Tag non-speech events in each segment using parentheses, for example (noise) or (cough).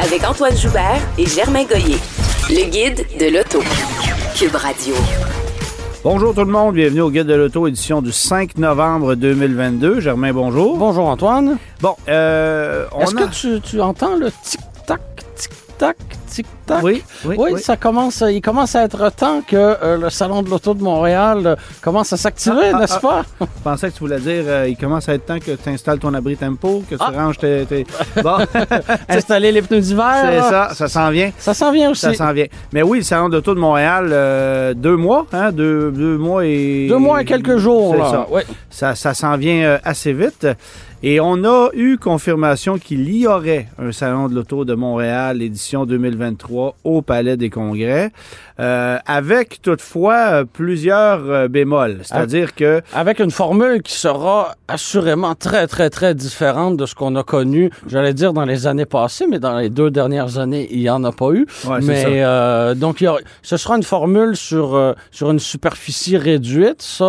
Avec Antoine Joubert et Germain Goyer. Le guide de l'auto. Cube Radio. Bonjour tout le monde, bienvenue au Guide de l'Auto, édition du 5 novembre 2022. Germain, bonjour. Bonjour Antoine. Bon, euh, on Est-ce a... que tu, tu entends le tic-tac, tic-tac, tic-tac? Oui, oui, Oui, oui. ça commence, il commence à être temps que euh, le Salon de l'Auto de Montréal euh, commence à s'activer, Ah, ah, n'est-ce pas? Je pensais que tu voulais dire, euh, il commence à être temps que tu installes ton abri tempo, que tu Ah. ranges tes... tes- (laughs) Bon, (laughs) Installer les pneus d'hiver. c'est ça, ça s'en vient. Ça s'en vient aussi. Ça s'en vient. Mais oui, le Salon d'auto de Montréal, euh, deux mois, hein, deux, deux mois et... Deux mois et quelques jours. C'est ça. Oui. Ça, ça s'en vient assez vite. Et on a eu confirmation qu'il y aurait un Salon de l'Auto de Montréal, édition 2023, au Palais des Congrès, euh, avec toutefois euh, plusieurs euh, bémols. C'est-à-dire que Avec une formule qui sera assurément très, très, très différente de ce qu'on a connu, j'allais dire, dans les années passées, mais dans les deux dernières années, il n'y en a pas eu. Ouais, mais euh, donc, il y aura- ce sera une formule sur, euh, sur une superficie réduite. Ça,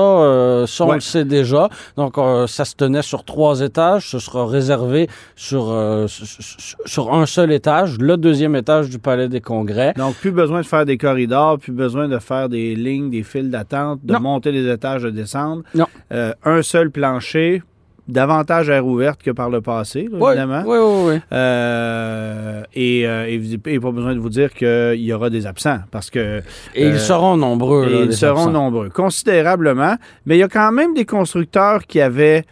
ça on Ouais. le sait déjà. Donc, ça se tenait sur trois étages. Ce sera réservé sur, sur, sur- sur un seul étage, le deuxième étage du Palais des Congrès. Donc, plus besoin de faire des corridors, plus besoin de faire des lignes, des files d'attente, de Non. monter les étages, de descendre. Non. Euh, un seul plancher, davantage air ouverte que par le passé, là, Oui, évidemment. oui, oui, oui. Euh, et, euh, et, vous- et pas besoin de vous dire qu'il y aura des absents parce que Et Euh, ils seront nombreux. là, ils seront absents. nombreux, considérablement. Mais il y a quand même des constructeurs qui avaient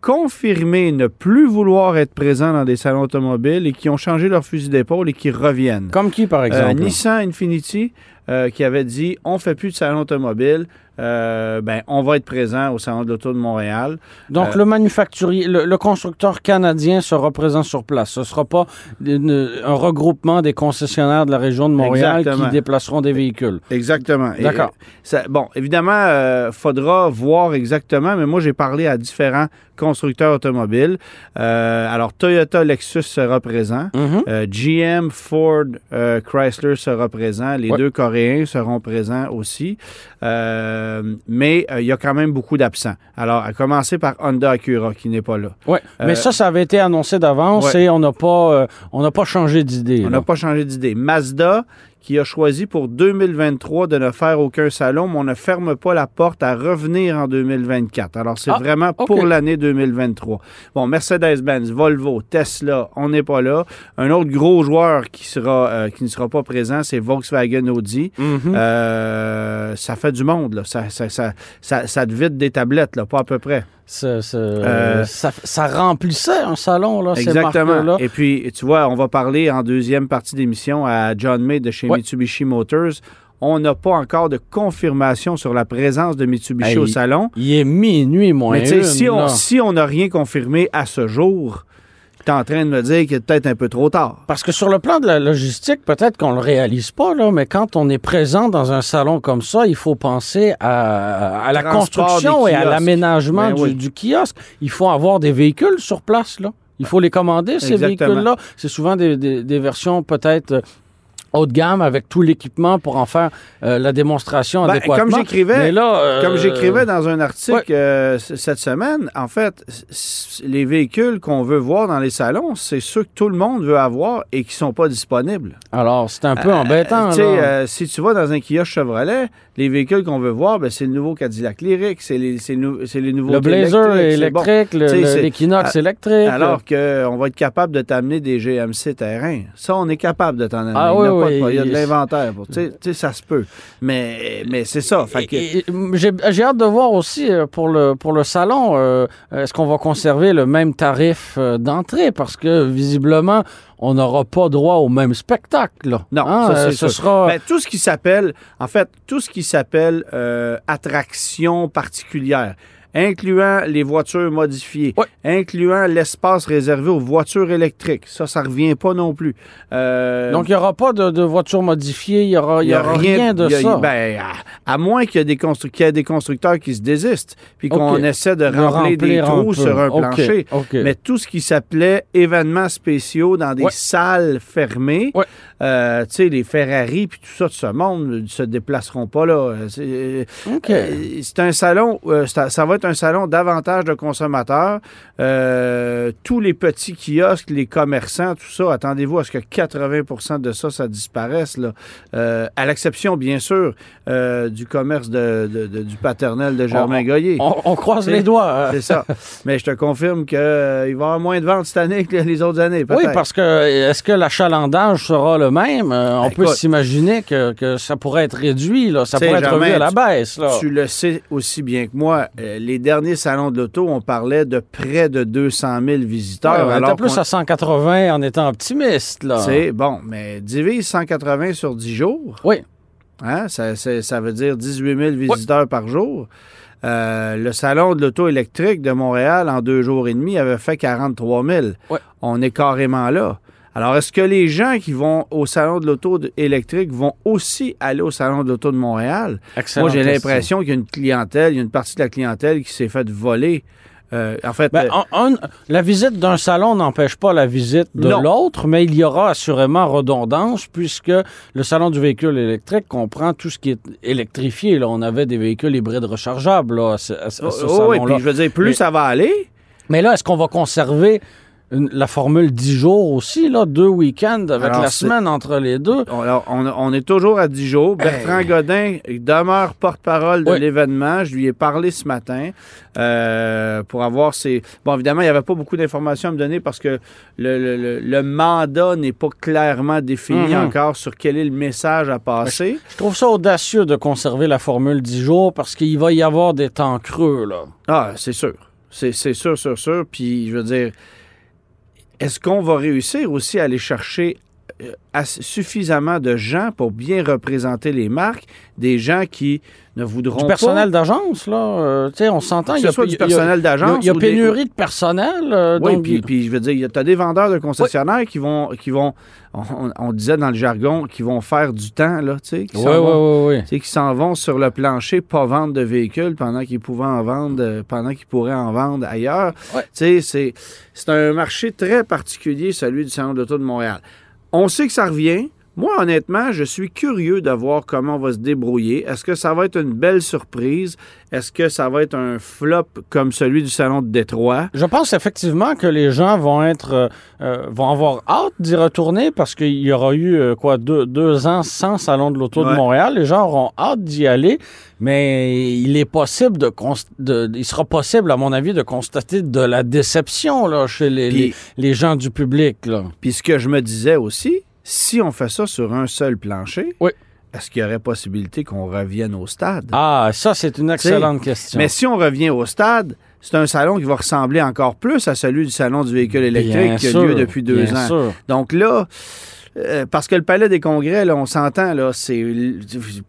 confirmé ne plus vouloir être présents dans des salons automobiles et qui ont changé leur fusil d'épaule et qui reviennent. Comme qui, par Euh, exemple? Nissan Infinity euh, qui avait dit on fait plus de salon automobile, euh, ben on va être présent au salon de l'auto de Montréal. Donc, Euh, le manufacturier, le, le constructeur canadien sera présent sur place. Ce ne sera pas une- un regroupement des concessionnaires de la région de Montréal Exactement. qui déplaceront des véhicules. Exactement. D'accord. bon, évidemment, il faudra voir exactement, mais moi, j'ai parlé à différents constructeurs automobiles. Alors, Toyota, Lexus sera présent. GM, Ford, euh, Chrysler sera présent. Les Ouais. deux Coréens seront présents aussi. Euh, mais euh, il y a quand même beaucoup d'absents. Alors, à commencer par Honda Acura, qui n'est pas là. Ouais. Euh, Mais ça, ça avait été annoncé d'avance ouais. et on n'a pas, on n'a pas changé d'idée. On n'a pas changé d'idée. Mazda, qui a choisi pour 2023 de ne faire aucun salon, mais on ne ferme pas la porte à revenir en 2024. Alors, c'est Ah, vraiment pour l'année 2023. Bon, Mercedes-Benz, Volvo, Tesla, on n'est pas là. Un autre gros joueur qui, sera, euh, qui ne sera pas présent, c'est Volkswagen Audi. Mhm. Euh, ça fait du monde, là. Ça, ça, ça, ça, ça te vide des tablettes, là, pas à peu près. Euh, ça, ça remplissait un salon, là, ces Exactement. marques-là. Et puis, tu vois, on va parler en deuxième partie d'émission à John May de chez Ouais. Mitsubishi Motors. On n'a pas encore de confirmation sur la présence de Mitsubishi Hey, au salon. Il est minuit, moins Mais une, si on là. si on n'a rien confirmé à ce jour, tu es en train de me dire qu'il est peut-être un peu trop tard. Parce que sur le plan de la logistique, peut-être qu'on le réalise pas, là, mais quand on est présent dans un salon comme ça, il faut penser à, à la Transport construction et à l'aménagement Ben du, oui. du kiosque. Il faut avoir des véhicules sur place, là. Il faut les commander, ces véhicules-là. C'est souvent des, des- des versions peut-être euh, haut de gamme avec tout l'équipement pour en faire euh, la démonstration Ben, adéquatement. comme j'écrivais- Mais là, euh, Comme j'écrivais dans un article ouais. euh, cette semaine, en fait, les véhicules qu'on veut voir dans les salons, c'est ceux que tout le monde veut avoir et qui sont pas disponibles. Alors, c'est un peu embêtant. Si tu vas dans un kiosque Chevrolet, les véhicules qu'on veut voir, ben, c'est le nouveau Cadillac Lyric, c'est les, nou- les nouveaux le Blazer électrique, l'Equinox électrique. Alors qu'on va être capable de t'amener des GMC terrain. Ça, on est capable de t'en amener. Ah oui, oui. il y a de l'inventaire. Tu sais, ça se peut. Mais, mais c'est ça. Que- J'ai hâte de voir aussi euh, pour le, pour le salon, euh, est-ce qu'on va conserver le même tarif euh, d'entrée? Parce que visiblement, on n'aura pas droit au même spectacle. là. Non, Hein, ça, euh, ce sûr. sera. Ben, tout ce qui s'appelle, en fait, tout ce qui s'appelle euh, attraction particulière. Incluant les voitures modifiées, incluant l'espace réservé aux voitures électriques. Ça, ça revient pas non plus. Euh, Donc, il n'y aura pas de, de voiture modifiée, il n'y aura, y aura rien, de il y a- ça. ben, à, à moins qu'il y ait des, constru- qu'il y ait des constructeurs qui se désistent, puis qu'on essaie de De remplir, des un trous sur un OK, plancher. Mais tout ce qui s'appelait événements spéciaux dans des salles fermées, euh, tu sais, les Ferrari puis tout ça de ce monde ne se déplaceront pas là. C'est euh, c'est un salon, un- ça va être un salon davantage de consommateurs. Euh, tous les petits kiosques, les commerçants, tout ça, attendez-vous à ce que 80% de ça, ça disparaisse. Là. Euh, à l'exception, bien sûr, euh, du commerce de, de- de- du paternel de Germain On- Goyer. On, on croise les doigts. hein. C'est ça. Mais je te confirme qu'il va y avoir moins de ventes cette année que les autres années. Oui, parce que est-ce que l'achalandage sera le même? On Ben, peut s'imaginer que, que ça pourrait être réduit, là. ça pourrait être revu à la baisse. Là. Tu le sais aussi bien que moi, euh, les derniers salons de l'auto, on parlait de près de 200 000 visiteurs. Ouais, on alors plus à 180 en étant optimiste. Là. C'est bon, mais divise 180 sur 10 jours. Oui. Hein, ça, ça veut dire 18 000 visiteurs par jour. Euh, le salon de l'auto électrique de Montréal, en deux jours et demi, avait fait 43 000. Ouais. On est carrément là. Alors, est-ce que les gens qui vont au salon de l'auto électrique vont aussi aller au salon de l'auto de Montréal? Excellente Moi, j'ai l'impression qu'il y a une clientèle, il y a une partie de la clientèle qui s'est faite voler. Euh, en fait, Ben, euh, la visite d'un salon n'empêche pas la visite de l'autre, mais il y aura assurément redondance puisque le salon du véhicule électrique comprend tout ce qui est électrifié. Là. On avait des véhicules hybrides rechargeables là, à ce, à ce- à ce oh, oui, puis je veux dire, plus Mais- ça va aller, Mais là, est-ce qu'on va conserver une- la formule 10 jours aussi, là, deux week-ends avec Alors, la semaine entre les deux? On, alors, on, on est toujours à 10 jours. Bertrand Godin demeure porte-parole de Oui. l'événement. Je lui ai parlé ce matin euh, pour avoir ses... Bon, évidemment, il n'y avait pas beaucoup d'informations à me donner parce que le, le- le- le mandat n'est pas clairement défini Mhm. encore sur quel est le message à passer. Je trouve ça audacieux de conserver la formule 10 jours parce qu'il va y avoir des temps creux, là. Ah, c'est sûr. C'est sûr, sûr, sûr. Puis, je veux dire, est-ce qu'on va réussir aussi à aller chercher suffisamment de gens pour bien représenter les marques, des gens qui ne voudront Du pas... personnel d'agence, là, euh, tu sais, on s'entend. il y a- soit du personnel Il y a, d'agence. il y a des- pénurie de personnel. euh, Oui, donc, puis, puis je veux dire, tu as des vendeurs de concessionnaires qui vont, qui vont on, on disait dans le jargon, qui vont faire du temps, là, tu sais, qui Oui, vont- oui, oui, tu sais, qui s'en vont sur le plancher, pas vendre de véhicules pendant qu'ils pouvaient en vendre, euh, pendant qu'ils pourraient en vendre ailleurs. Tu sais, c'est, un marché très particulier, celui du Salon d'auto de Montréal. On sait que ça revient. Moi, honnêtement, je suis curieux de voir comment on va se débrouiller. Est-ce que ça va être une belle surprise? Est-ce que ça va être un flop comme celui du Salon de Détroit? Je pense effectivement que les gens vont être euh, euh, vont avoir hâte d'y retourner parce qu'il y aura eu euh, quoi deux, deux ans sans salon de l'auto de. Montréal. Les gens auront hâte d'y aller, mais il est possible de, il sera possible à mon avis de constater de la déception là chez les, les, les gens du public là. Puis ce que je me disais aussi, si on fait ça sur un seul plancher, Oui. est-ce qu'il y aurait possibilité qu'on revienne au stade? Ah, ça c'est une excellente question. Mais si on revient au stade, c'est un salon qui va ressembler encore plus à celui du salon du véhicule électrique Bien qui a sûr, lieu depuis deux bien ans. sûr. Donc là, euh, parce que le palais des congrès, là, on s'entend, là, c'est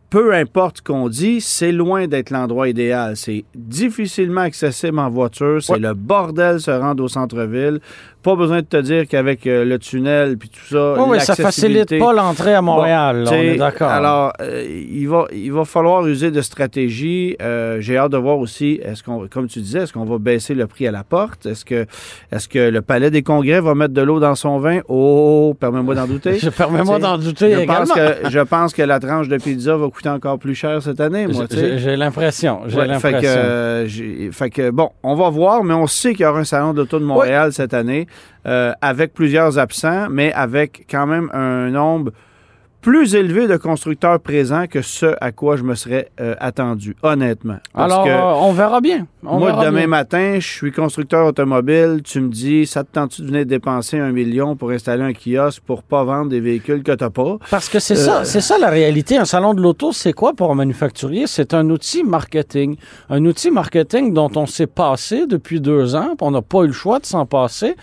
peu importe ce qu'on dit, c'est loin d'être l'endroit idéal. C'est difficilement accessible en voiture. C'est Ouais. le bordel se rendre au centre-ville. Pas besoin de te dire qu'avec euh, le tunnel puis tout ça, Oui, oui, ça facilite pas l'entrée à Montréal, là, on T'sais, est d'accord. Alors, euh, il, va, il va falloir user de stratégie. Euh, J'ai hâte de voir aussi, est-ce qu'on, comme tu disais, est-ce qu'on va baisser le prix à la porte? Est-ce que, est-ce que le Palais des Congrès va mettre de l'eau dans son vin? Oh, permets-moi d'en douter. (laughs) Je permets-moi d'en douter je également. pense, que, je pense que la tranche de pizza va coûter encore plus cher cette année, moi. J'ai l'impression, j'ai Ouais, l'impression. fait, que, fait que, bon, on va voir, mais on sait qu'il y aura un salon d'auto de Montréal cette année, avec plusieurs absents, mais avec quand même un nombre plus élevé de constructeurs présents que ce à quoi je me serais euh, attendu, honnêtement. Parce Alors, que euh, on verra bien. On moi, verra demain bien. matin, je suis constructeur automobile. Tu me dis, ça te tente-tu de venir dépenser un million pour installer un kiosque pour pas vendre des véhicules que tu n'as pas? Parce que c'est Euh, ça, c'est ça la réalité. Un salon de l'auto, c'est quoi pour un manufacturier? C'est un outil marketing. Un outil marketing dont on s'est passé depuis deux ans, puis on n'a pas eu le choix de s'en passer.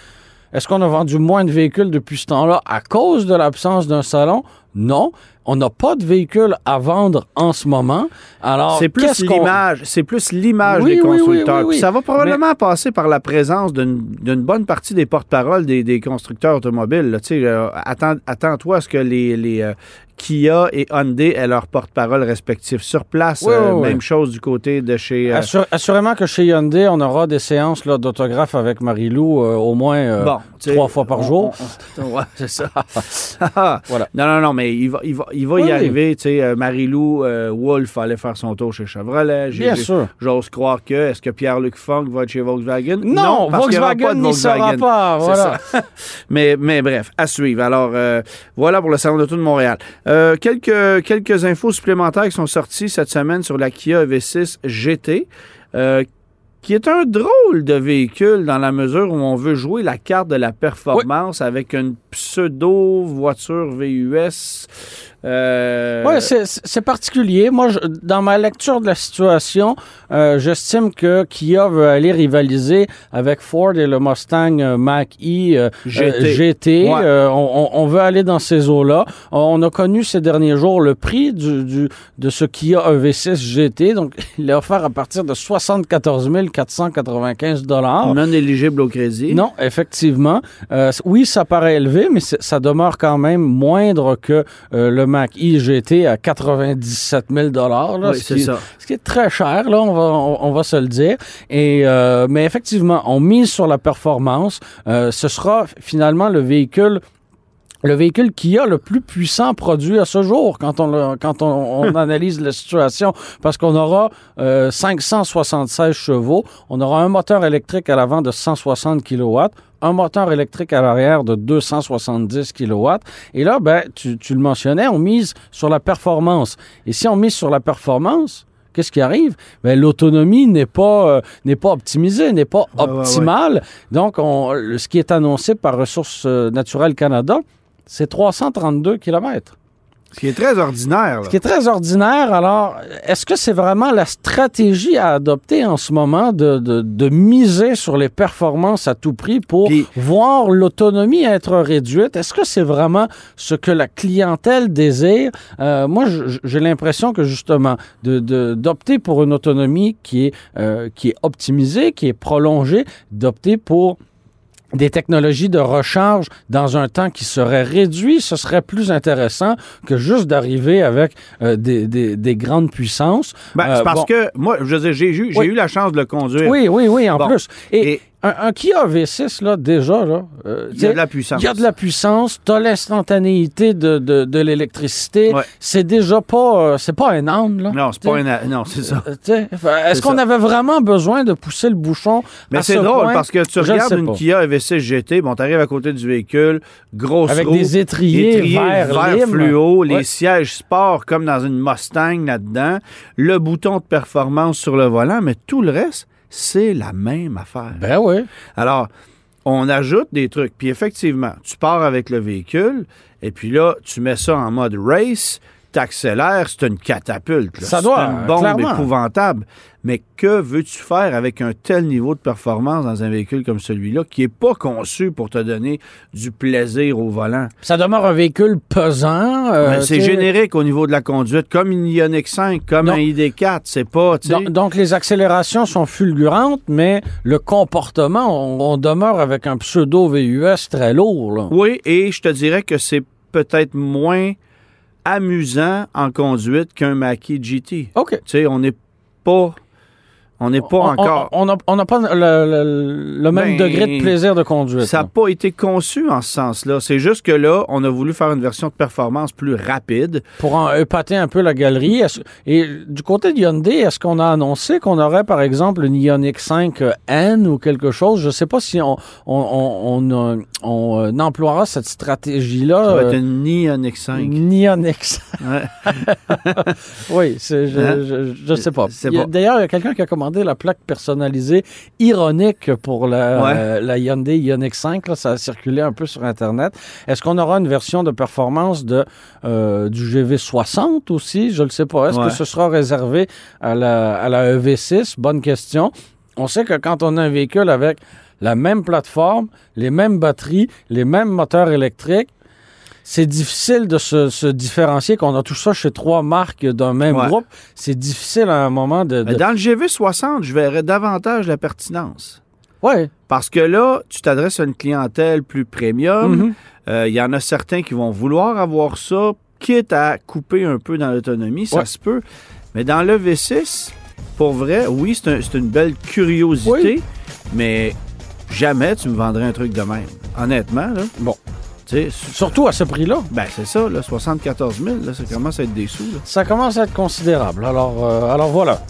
Est-ce qu'on a vendu moins de véhicules depuis ce temps-là à cause de l'absence d'un salon? Non. On n'a pas de véhicule à vendre en ce moment. Alors, C'est plus l'image, c'est plus l'image Oui, des constructeurs. oui, oui. Puis Ça va probablement passer par la présence d'une d'une bonne partie des porte-paroles des, des constructeurs automobiles. euh, attends- Attends-toi à ce que les, les, euh, Kia et Hyundai aient leurs porte-paroles respectifs sur place. Oui, Euh, oui, oui. Même chose du côté de chez. euh, Assur- assurément que chez Hyundai, on aura des séances là, d'autographes avec Marie-Lou euh, au moins Bon, trois fois par on- jour. (laughs) ouais, c'est ça. (laughs) Voilà. Non, non, non, mais il va, il va, il va Oui. y arriver. Tu sais, euh, Marie-Lou euh, Wolf allait faire son tour chez Chevrolet. Bien sûr. J'ose croire que. Est-ce que Pierre-Luc Funk va être chez Volkswagen? Non, parce Volkswagen n'y sera pas. C'est Voilà. ça. (laughs) mais, mais bref, à suivre. Alors, euh, voilà pour le Salon d'auto de Montréal. Euh, quelques, quelques infos supplémentaires qui sont sorties cette semaine sur la Kia EV6 GT. euh, qui est un drôle de véhicule dans la mesure où on veut jouer la carte de la performance avec une pseudo voiture VUS. Euh, Oui, c'est- particulier. Moi, je- dans ma lecture de la situation, euh, j'estime que Kia veut aller rivaliser avec Ford et le Mustang euh, Mach-E euh, GT. GT. Ouais. On, veut aller dans ces eaux-là. On a connu ces derniers jours le prix du, du- de ce Kia EV6 GT. Donc, (laughs) il est offert à partir de 74 495 dollars. non éligible au crédit. Non, effectivement. Oui, ça paraît élevé, mais ça demeure quand même moindre que le Mac E GT à 97 000 là, Oui, ce c'est qui- ça. ce qui est très cher, là, on va, on, on va se le dire. Et, euh, mais effectivement, on mise sur la performance. Euh, ce sera finalement le véhicule le véhicule qui a le plus puissant produit à ce jour quand on, le- quand on, on (laughs) analyse la situation, parce qu'on aura euh, 576 chevaux, on aura un moteur électrique à l'avant de 160 kW, un moteur électrique à l'arrière de 270 kW. Et là, ben, tu, tu le mentionnais, on mise sur la performance. Et si on mise sur la performance, Qu'est-ce qui arrive? Ben, l'autonomie n'est pas, euh, n'est pas optimisée, n'est pas Ouais, ouais, ouais. optimale. Donc, on, ce qui est annoncé par Ressources euh, naturelles Canada, c'est 332 km. Ce qui est très ordinaire. là. Ce qui est très ordinaire. Alors, est-ce que c'est vraiment la stratégie à adopter en ce moment de, de- de miser sur les performances à tout prix pour voir l'autonomie être réduite? Est-ce que c'est vraiment ce que la clientèle désire? Euh, moi, j'ai l'impression que justement, de- de- d'opter pour une autonomie qui est, euh, qui est optimisée, qui est prolongée, d'opter pour des technologies de recharge dans un temps qui serait réduit, ce serait plus intéressant que juste d'arriver avec euh, des, des- des grandes puissances. Ben, Euh, c'est parce bon. que moi, je veux dire, j'ai eu, Oui. eu la chance de le conduire. Oui, oui, oui, en Bon. plus. Et, Et un, un Kia V6, là, déjà, là, euh, il y a de la puissance. il y a de la puissance, tu as l'instantanéité de, de, de l'électricité. Ouais. C'est déjà pas, euh, c'est pas un âne, là. Non, c'est pas un. Non, c'est ça. Euh, Est-ce qu'on avait vraiment besoin de pousser le bouchon Mais c'est ce drôle point? parce que tu Je regardes une pas. Kia EV6 GT, bon, t'arrives à côté du véhicule, grosse Avec roue, des étriers, étriers vert, lime. fluo, les sièges sport comme dans une Mustang là-dedans, le bouton de performance sur le volant, mais tout le reste, c'est la même affaire. Ben oui. Alors, on ajoute des trucs. Puis effectivement, tu pars avec le véhicule, et puis là, tu mets ça en mode race, t'accélères, c'est une catapulte. là. Ça C'est doit, une bombe clairement. épouvantable. Mais que veux-tu faire avec un tel niveau de performance dans un véhicule comme celui-là, qui n'est pas conçu pour te donner du plaisir au volant? Ça demeure un véhicule pesant. euh, c'est générique au niveau de la conduite, comme une Ioniq 5, comme un ID4. C'est pas. Donc, donc, les accélérations sont fulgurantes, mais le comportement, on, on demeure avec un pseudo VUS très lourd. là. Oui, et je te dirais que c'est peut-être moins amusant en conduite qu'un Mackie GT. OK. Tu sais, on n'est pas... On n'est pas On- encore... On n'a on pas le, le- le même Ben, degré de plaisir de conduite. Ça n'a pas été conçu en ce sens-là. C'est juste que là, on a voulu faire une version de performance plus rapide. Pour en épater un peu la galerie. Et du côté de Hyundai, est-ce qu'on a annoncé qu'on aurait, par exemple, une Ioniq 5 N ou quelque chose? Je ne sais pas si on, on, euh, euh, emploiera cette stratégie-là. Ça va être euh, une Ioniq 5. Une Ioniq 5. Ouais. (laughs) Oui, je Hein? je, je sais pas. D'ailleurs, il y a quelqu'un qui a commandé la plaque personnalisée ironique pour la, Ouais. euh, la Hyundai Ioniq 5. là. ça a circulé un peu sur Internet. Est-ce qu'on aura une version de performance de, euh, du GV60 aussi? Je ne le sais pas. Est-ce Ouais. que ce sera réservé à la, à la EV6? Bonne question. On sait que quand on a un véhicule avec la même plateforme, les mêmes batteries, les mêmes moteurs électriques, c'est difficile de se, se différencier quand on a tout ça chez trois marques d'un même Ouais. groupe. C'est difficile à un moment de. Mais dans le GV60, je verrais davantage la pertinence. Ouais. Parce que là, tu t'adresses à une clientèle plus premium. Mhm. Euh, Il y en a certains qui vont vouloir avoir ça, quitte à couper un peu dans l'autonomie, ça se peut. Mais dans le V6, pour vrai, oui, c'est un- c'est une belle curiosité, Oui. mais jamais tu me vendrais un truc de même. Honnêtement, là. Bon. Surtout à ce prix-là. ben c'est ça, là, 74 000, là, ça commence à être des sous. là. Ça commence à être considérable. Alors, euh, alors voilà.